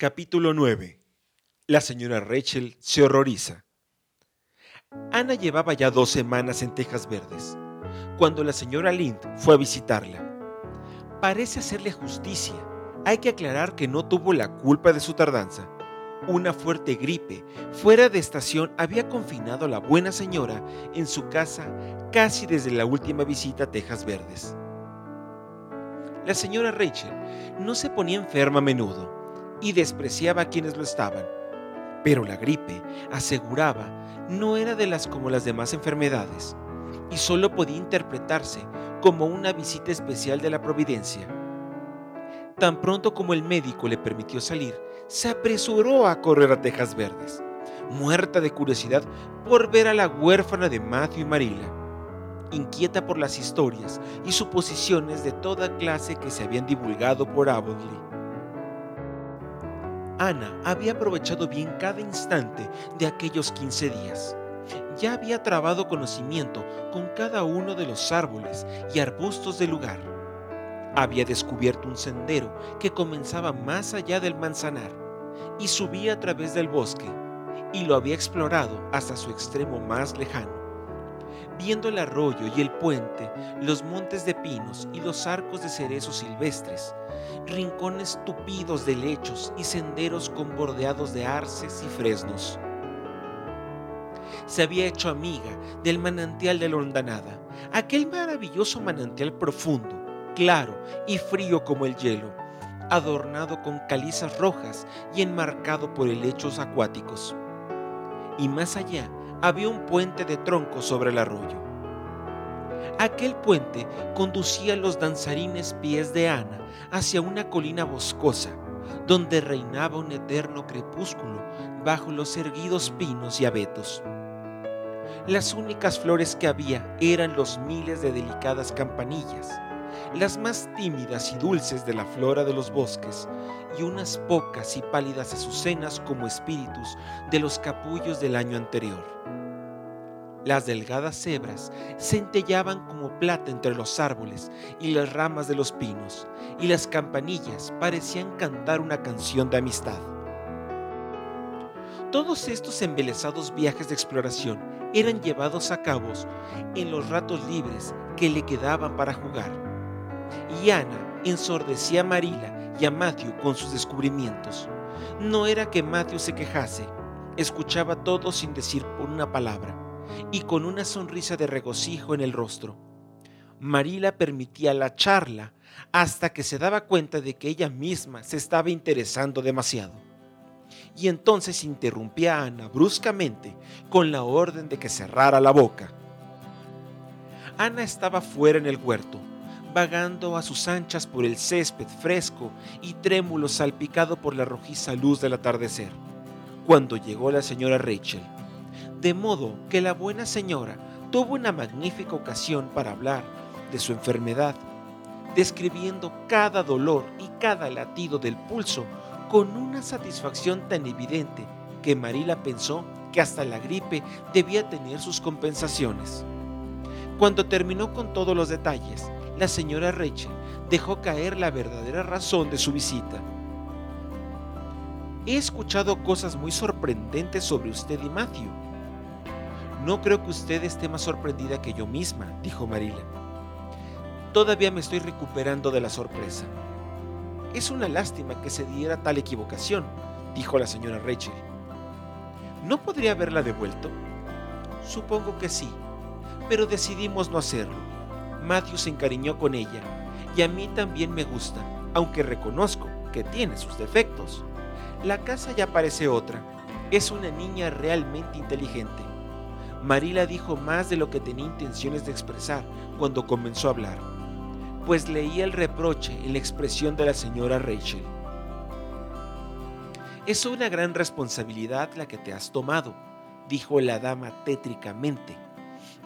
Capítulo 9. La señora Rachel se horroriza. Ana llevaba ya dos semanas en Tejas Verdes, cuando la señora Lind fue a visitarla. Parece hacerle justicia. Hay que aclarar que no tuvo la culpa de su tardanza. Una fuerte gripe fuera de estación había confinado a la buena señora en su casa casi desde la última visita a Tejas Verdes. La señora Rachel no se ponía enferma a menudo y despreciaba a quienes lo estaban. Pero la gripe, aseguraba, no era de las como las demás enfermedades y solo podía interpretarse como una visita especial de la providencia. Tan pronto como el médico le permitió salir, se apresuró a correr a Tejas Verdes, muerta de curiosidad por ver a la huérfana de Matthew y Marila, inquieta por las historias y suposiciones de toda clase que se habían divulgado por Avonlea. Ana había aprovechado bien cada instante de aquellos 15 días. Ya había trabado conocimiento con cada uno de los árboles y arbustos del lugar. Había descubierto un sendero que comenzaba más allá del manzanar y subía a través del bosque, y lo había explorado hasta su extremo más lejano. Viendo el arroyo y el puente, los montes de pinos y los arcos de cerezos silvestres, rincones tupidos de lechos y senderos con bordeados de arces y fresnos. Se había hecho amiga del manantial de la hondanada, aquel maravilloso manantial profundo, claro y frío como el hielo, adornado con calizas rojas y enmarcado por helechos acuáticos. Y más allá había un puente de troncos sobre el arroyo. Aquel puente conducía los danzarines pies de Ana hacia una colina boscosa, donde reinaba un eterno crepúsculo bajo los erguidos pinos y abetos. Las únicas flores que había eran los miles de delicadas campanillas, las más tímidas y dulces de la flora de los bosques, y unas pocas y pálidas azucenas como espíritus de los capullos del año anterior. Las delgadas cebras centellaban como plata entre los árboles y las ramas de los pinos, y las campanillas parecían cantar una canción de amistad. Todos estos embelesados viajes de exploración eran llevados a cabo en los ratos libres que le quedaban para jugar. Y Ana ensordecía a Marila y a Matthew con sus descubrimientos. No era que Matthew se quejase, escuchaba todo sin decir una palabra y con una sonrisa de regocijo en el rostro. Marila permitía la charla hasta que se daba cuenta de que ella misma se estaba interesando demasiado. Y entonces interrumpía a Ana bruscamente con la orden de que cerrara la boca. Ana estaba fuera en el huerto, vagando a sus anchas por el césped fresco y trémulo salpicado por la rojiza luz del atardecer, cuando llegó la señora Rachel de modo que la buena señora tuvo una magnífica ocasión para hablar de su enfermedad, describiendo cada dolor y cada latido del pulso con una satisfacción tan evidente que Marila pensó que hasta la gripe debía tener sus compensaciones. Cuando terminó con todos los detalles, la señora Rachel dejó caer la verdadera razón de su visita. He escuchado cosas muy sorprendentes sobre usted y Matthew, no creo que usted esté más sorprendida que yo misma, dijo Marila. Todavía me estoy recuperando de la sorpresa. Es una lástima que se diera tal equivocación, dijo la señora Rachel. ¿No podría haberla devuelto? Supongo que sí, pero decidimos no hacerlo. Matthew se encariñó con ella y a mí también me gusta, aunque reconozco que tiene sus defectos. La casa ya parece otra. Es una niña realmente inteligente. Marila dijo más de lo que tenía intenciones de expresar cuando comenzó a hablar, pues leía el reproche en la expresión de la señora Rachel. Es una gran responsabilidad la que te has tomado, dijo la dama tétricamente,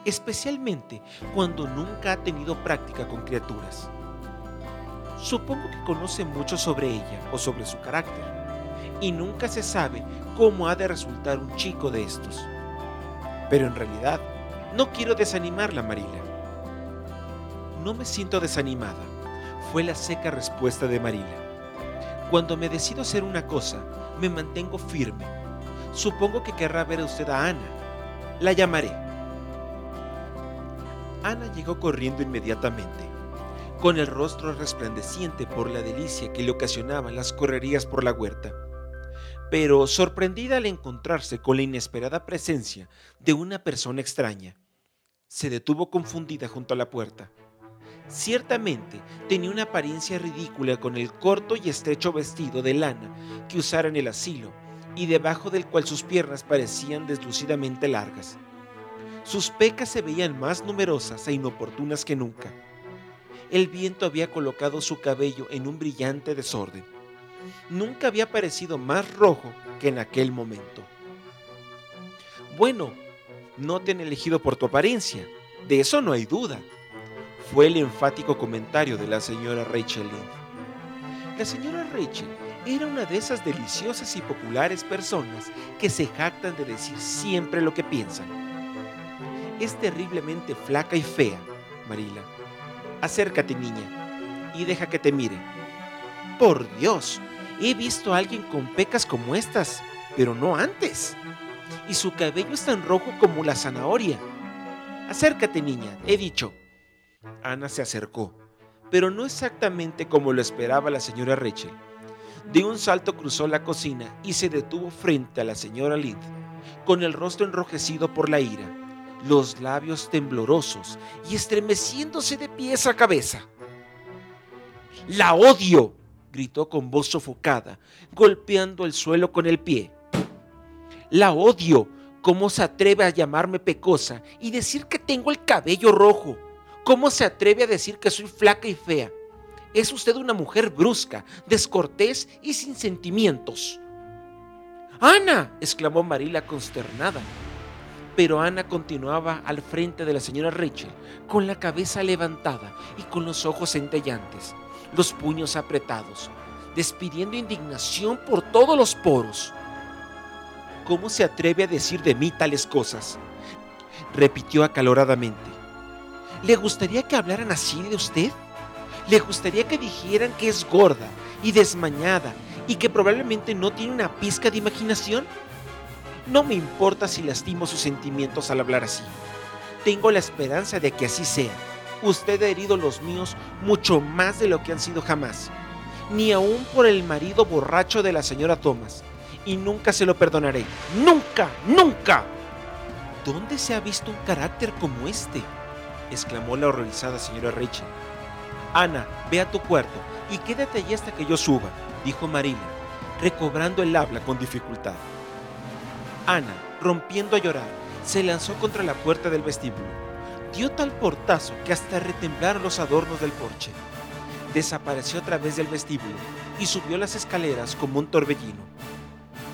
especialmente cuando nunca ha tenido práctica con criaturas. Supongo que conoce mucho sobre ella o sobre su carácter, y nunca se sabe cómo ha de resultar un chico de estos. Pero en realidad, no quiero desanimarla, Marila. No me siento desanimada, fue la seca respuesta de Marila. Cuando me decido hacer una cosa, me mantengo firme. Supongo que querrá ver a usted a Ana. La llamaré. Ana llegó corriendo inmediatamente, con el rostro resplandeciente por la delicia que le ocasionaban las correrías por la huerta. Pero sorprendida al encontrarse con la inesperada presencia de una persona extraña, se detuvo confundida junto a la puerta. Ciertamente tenía una apariencia ridícula con el corto y estrecho vestido de lana que usara en el asilo y debajo del cual sus piernas parecían deslucidamente largas. Sus pecas se veían más numerosas e inoportunas que nunca. El viento había colocado su cabello en un brillante desorden. Nunca había parecido más rojo que en aquel momento. Bueno, no te han elegido por tu apariencia, de eso no hay duda, fue el enfático comentario de la señora Rachel Lynn. La señora Rachel era una de esas deliciosas y populares personas que se jactan de decir siempre lo que piensan. Es terriblemente flaca y fea, Marila. Acércate, niña, y deja que te mire. Por Dios, he visto a alguien con pecas como estas, pero no antes. Y su cabello es tan rojo como la zanahoria. Acércate, niña, he dicho. Ana se acercó, pero no exactamente como lo esperaba la señora Rachel. De un salto cruzó la cocina y se detuvo frente a la señora Lind, con el rostro enrojecido por la ira, los labios temblorosos y estremeciéndose de pies a cabeza. ¡La odio! gritó con voz sofocada, golpeando el suelo con el pie. ¡La odio! ¿Cómo se atreve a llamarme pecosa y decir que tengo el cabello rojo? ¿Cómo se atreve a decir que soy flaca y fea? Es usted una mujer brusca, descortés y sin sentimientos. Ana, exclamó Marila consternada. Pero Ana continuaba al frente de la señora Rachel, con la cabeza levantada y con los ojos centellantes, los puños apretados, despidiendo indignación por todos los poros. ¿Cómo se atreve a decir de mí tales cosas? repitió acaloradamente. ¿Le gustaría que hablaran así de usted? ¿Le gustaría que dijeran que es gorda y desmañada y que probablemente no tiene una pizca de imaginación? No me importa si lastimo sus sentimientos al hablar así. Tengo la esperanza de que así sea. Usted ha herido los míos mucho más de lo que han sido jamás. Ni aún por el marido borracho de la señora Thomas. Y nunca se lo perdonaré. ¡Nunca! ¡Nunca! ¿Dónde se ha visto un carácter como este? exclamó la horrorizada señora Rachel. Ana, ve a tu cuarto y quédate allí hasta que yo suba, dijo Marila, recobrando el habla con dificultad. Ana, rompiendo a llorar, se lanzó contra la puerta del vestíbulo. Dio tal portazo que hasta retemblaron los adornos del porche. Desapareció a través del vestíbulo y subió las escaleras como un torbellino.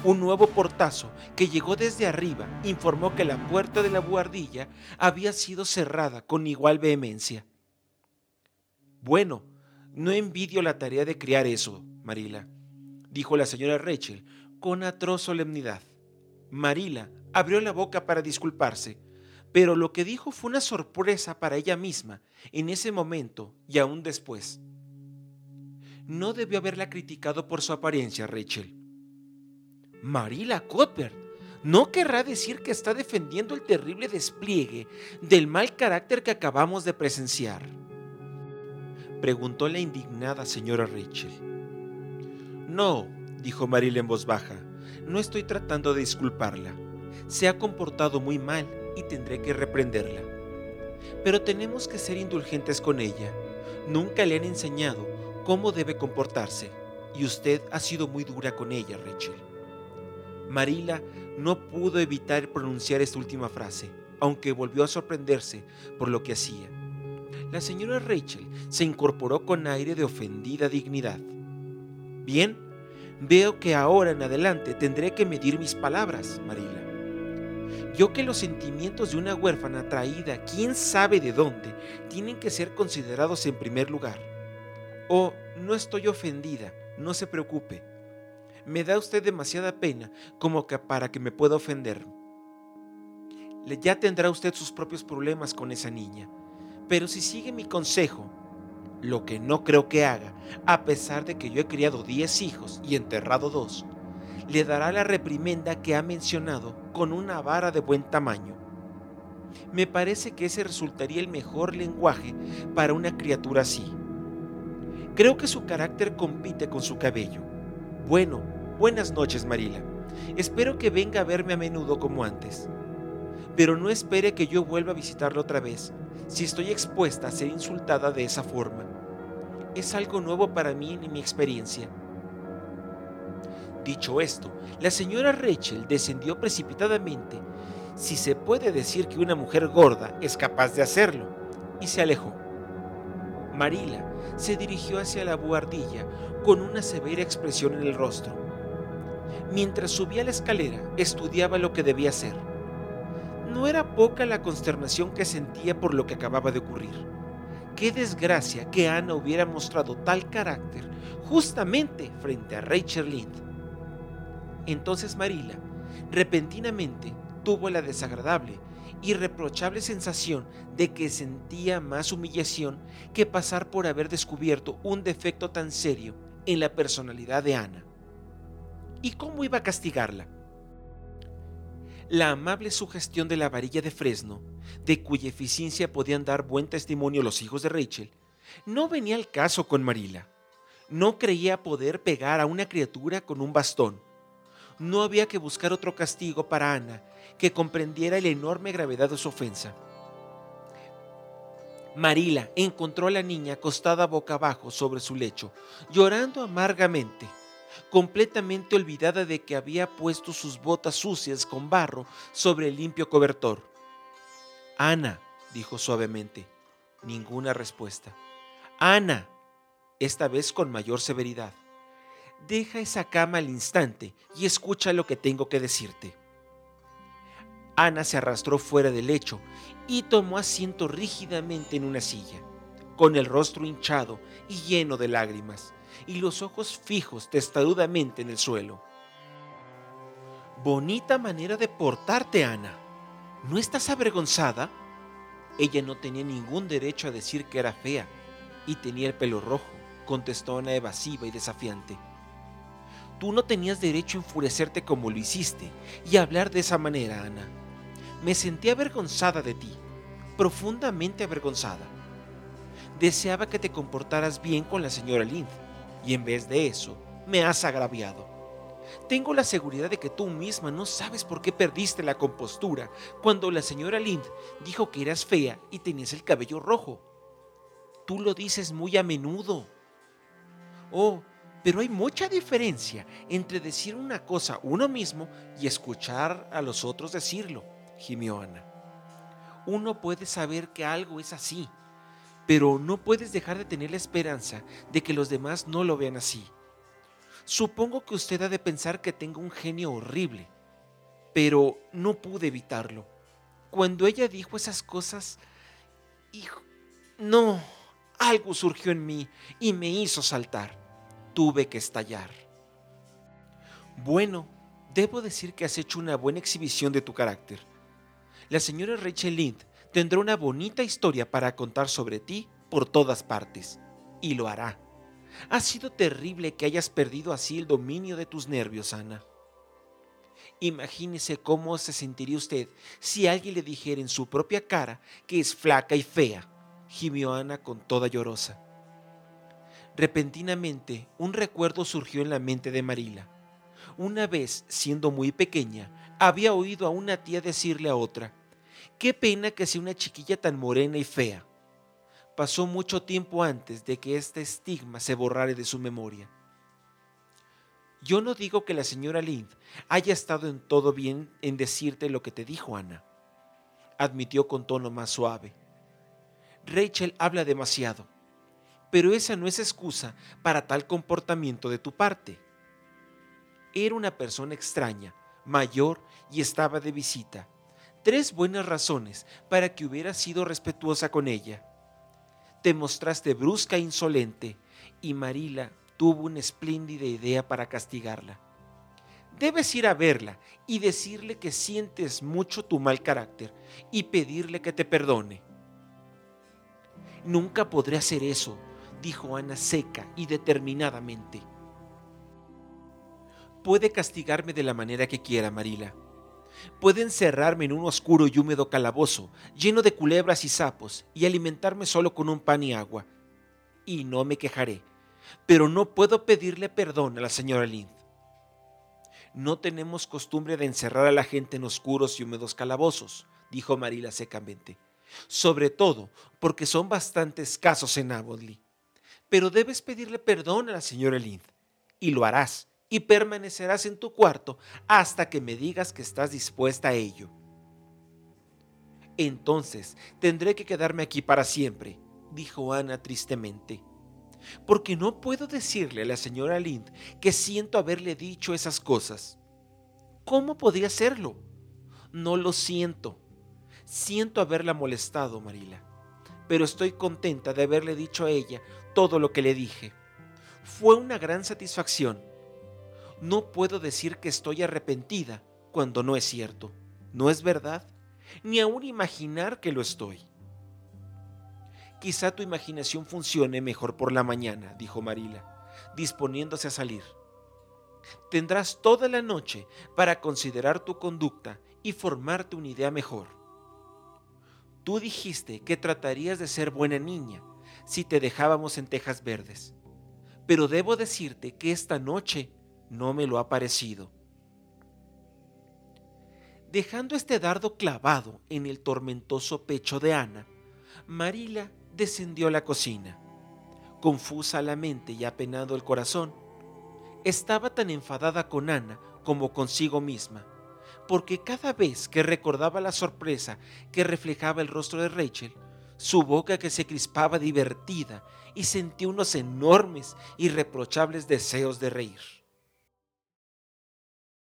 Un nuevo portazo que llegó desde arriba informó que la puerta de la buhardilla había sido cerrada con igual vehemencia. Bueno, no envidio la tarea de criar eso, Marila, dijo la señora Rachel con atroz solemnidad. Marila abrió la boca para disculparse, pero lo que dijo fue una sorpresa para ella misma en ese momento y aún después. No debió haberla criticado por su apariencia, Rachel. Marila Cuthbert no querrá decir que está defendiendo el terrible despliegue del mal carácter que acabamos de presenciar. Preguntó la indignada señora Rachel. No, dijo Marila en voz baja, no estoy tratando de disculparla. Se ha comportado muy mal y tendré que reprenderla. Pero tenemos que ser indulgentes con ella. Nunca le han enseñado cómo debe comportarse y usted ha sido muy dura con ella, Rachel. Marila no pudo evitar pronunciar esta última frase, aunque volvió a sorprenderse por lo que hacía. La señora Rachel se incorporó con aire de ofendida dignidad. Bien, veo que ahora en adelante tendré que medir mis palabras, Marila. Yo que los sentimientos de una huérfana traída, quién sabe de dónde, tienen que ser considerados en primer lugar. Oh, no estoy ofendida, no se preocupe. Me da usted demasiada pena como que para que me pueda ofender. Ya tendrá usted sus propios problemas con esa niña. Pero si sigue mi consejo, lo que no creo que haga, a pesar de que yo he criado 10 hijos y enterrado dos, le dará la reprimenda que ha mencionado con una vara de buen tamaño. Me parece que ese resultaría el mejor lenguaje para una criatura así. Creo que su carácter compite con su cabello. Bueno, buenas noches, Marila. Espero que venga a verme a menudo como antes. Pero no espere que yo vuelva a visitarlo otra vez, si estoy expuesta a ser insultada de esa forma. Es algo nuevo para mí en mi experiencia. Dicho esto, la señora Rachel descendió precipitadamente, si se puede decir que una mujer gorda es capaz de hacerlo, y se alejó. Marila se dirigió hacia la buhardilla con una severa expresión en el rostro. Mientras subía la escalera, estudiaba lo que debía hacer. No era poca la consternación que sentía por lo que acababa de ocurrir. Qué desgracia que Ana hubiera mostrado tal carácter justamente frente a Rachel Lind. Entonces Marila, repentinamente, tuvo la desagradable y reprochable sensación de que sentía más humillación que pasar por haber descubierto un defecto tan serio en la personalidad de Ana. ¿Y cómo iba a castigarla? La amable sugestión de la varilla de Fresno, de cuya eficiencia podían dar buen testimonio los hijos de Rachel, no venía al caso con Marila. No creía poder pegar a una criatura con un bastón. No había que buscar otro castigo para Ana que comprendiera la enorme gravedad de su ofensa. Marila encontró a la niña acostada boca abajo sobre su lecho, llorando amargamente completamente olvidada de que había puesto sus botas sucias con barro sobre el limpio cobertor. Ana, dijo suavemente. Ninguna respuesta. Ana, esta vez con mayor severidad. Deja esa cama al instante y escucha lo que tengo que decirte. Ana se arrastró fuera del lecho y tomó asiento rígidamente en una silla, con el rostro hinchado y lleno de lágrimas y los ojos fijos testarudamente en el suelo. Bonita manera de portarte, Ana. ¿No estás avergonzada? Ella no tenía ningún derecho a decir que era fea y tenía el pelo rojo, contestó Ana evasiva y desafiante. Tú no tenías derecho a enfurecerte como lo hiciste y hablar de esa manera, Ana. Me sentí avergonzada de ti, profundamente avergonzada. Deseaba que te comportaras bien con la señora Lind y en vez de eso me has agraviado. Tengo la seguridad de que tú misma no sabes por qué perdiste la compostura cuando la señora Lind dijo que eras fea y tenías el cabello rojo. Tú lo dices muy a menudo. Oh, pero hay mucha diferencia entre decir una cosa uno mismo y escuchar a los otros decirlo, gimió Ana. Uno puede saber que algo es así, pero no puedes dejar de tener la esperanza de que los demás no lo vean así. Supongo que usted ha de pensar que tengo un genio horrible, pero no pude evitarlo. Cuando ella dijo esas cosas, hijo, no, algo surgió en mí y me hizo saltar. Tuve que estallar. Bueno, debo decir que has hecho una buena exhibición de tu carácter. La señora Rachel Lind tendrá una bonita historia para contar sobre ti por todas partes. Y lo hará. Ha sido terrible que hayas perdido así el dominio de tus nervios, Ana. Imagínese cómo se sentiría usted si alguien le dijera en su propia cara que es flaca y fea, gimió Ana con toda llorosa. Repentinamente, un recuerdo surgió en la mente de Marila. Una vez, siendo muy pequeña, había oído a una tía decirle a otra, Qué pena que sea una chiquilla tan morena y fea. Pasó mucho tiempo antes de que este estigma se borrara de su memoria. Yo no digo que la señora Lind haya estado en todo bien en decirte lo que te dijo Ana, admitió con tono más suave. Rachel habla demasiado, pero esa no es excusa para tal comportamiento de tu parte. Era una persona extraña, mayor y estaba de visita tres buenas razones para que hubieras sido respetuosa con ella. Te mostraste brusca e insolente y Marila tuvo una espléndida idea para castigarla. Debes ir a verla y decirle que sientes mucho tu mal carácter y pedirle que te perdone. Nunca podré hacer eso, dijo Ana seca y determinadamente. Puede castigarme de la manera que quiera, Marila. Puede encerrarme en un oscuro y húmedo calabozo, lleno de culebras y sapos, y alimentarme solo con un pan y agua. Y no me quejaré, pero no puedo pedirle perdón a la señora Lind. No tenemos costumbre de encerrar a la gente en oscuros y húmedos calabozos, dijo Marila secamente, sobre todo porque son bastante escasos en Avonlea. Pero debes pedirle perdón a la señora Lind, y lo harás, y permanecerás en tu cuarto hasta que me digas que estás dispuesta a ello. Entonces tendré que quedarme aquí para siempre, dijo Ana tristemente, porque no puedo decirle a la señora Lind que siento haberle dicho esas cosas. ¿Cómo podría hacerlo? No lo siento. Siento haberla molestado, Marila, pero estoy contenta de haberle dicho a ella todo lo que le dije. Fue una gran satisfacción no puedo decir que estoy arrepentida cuando no es cierto. ¿No es verdad? Ni aún imaginar que lo estoy. Quizá tu imaginación funcione mejor por la mañana, dijo Marila, disponiéndose a salir. Tendrás toda la noche para considerar tu conducta y formarte una idea mejor. Tú dijiste que tratarías de ser buena niña si te dejábamos en tejas verdes, pero debo decirte que esta noche no me lo ha parecido. Dejando este dardo clavado en el tormentoso pecho de Ana, Marila descendió a la cocina. Confusa la mente y apenado el corazón, estaba tan enfadada con Ana como consigo misma, porque cada vez que recordaba la sorpresa que reflejaba el rostro de Rachel, su boca que se crispaba divertida y sentía unos enormes y reprochables deseos de reír.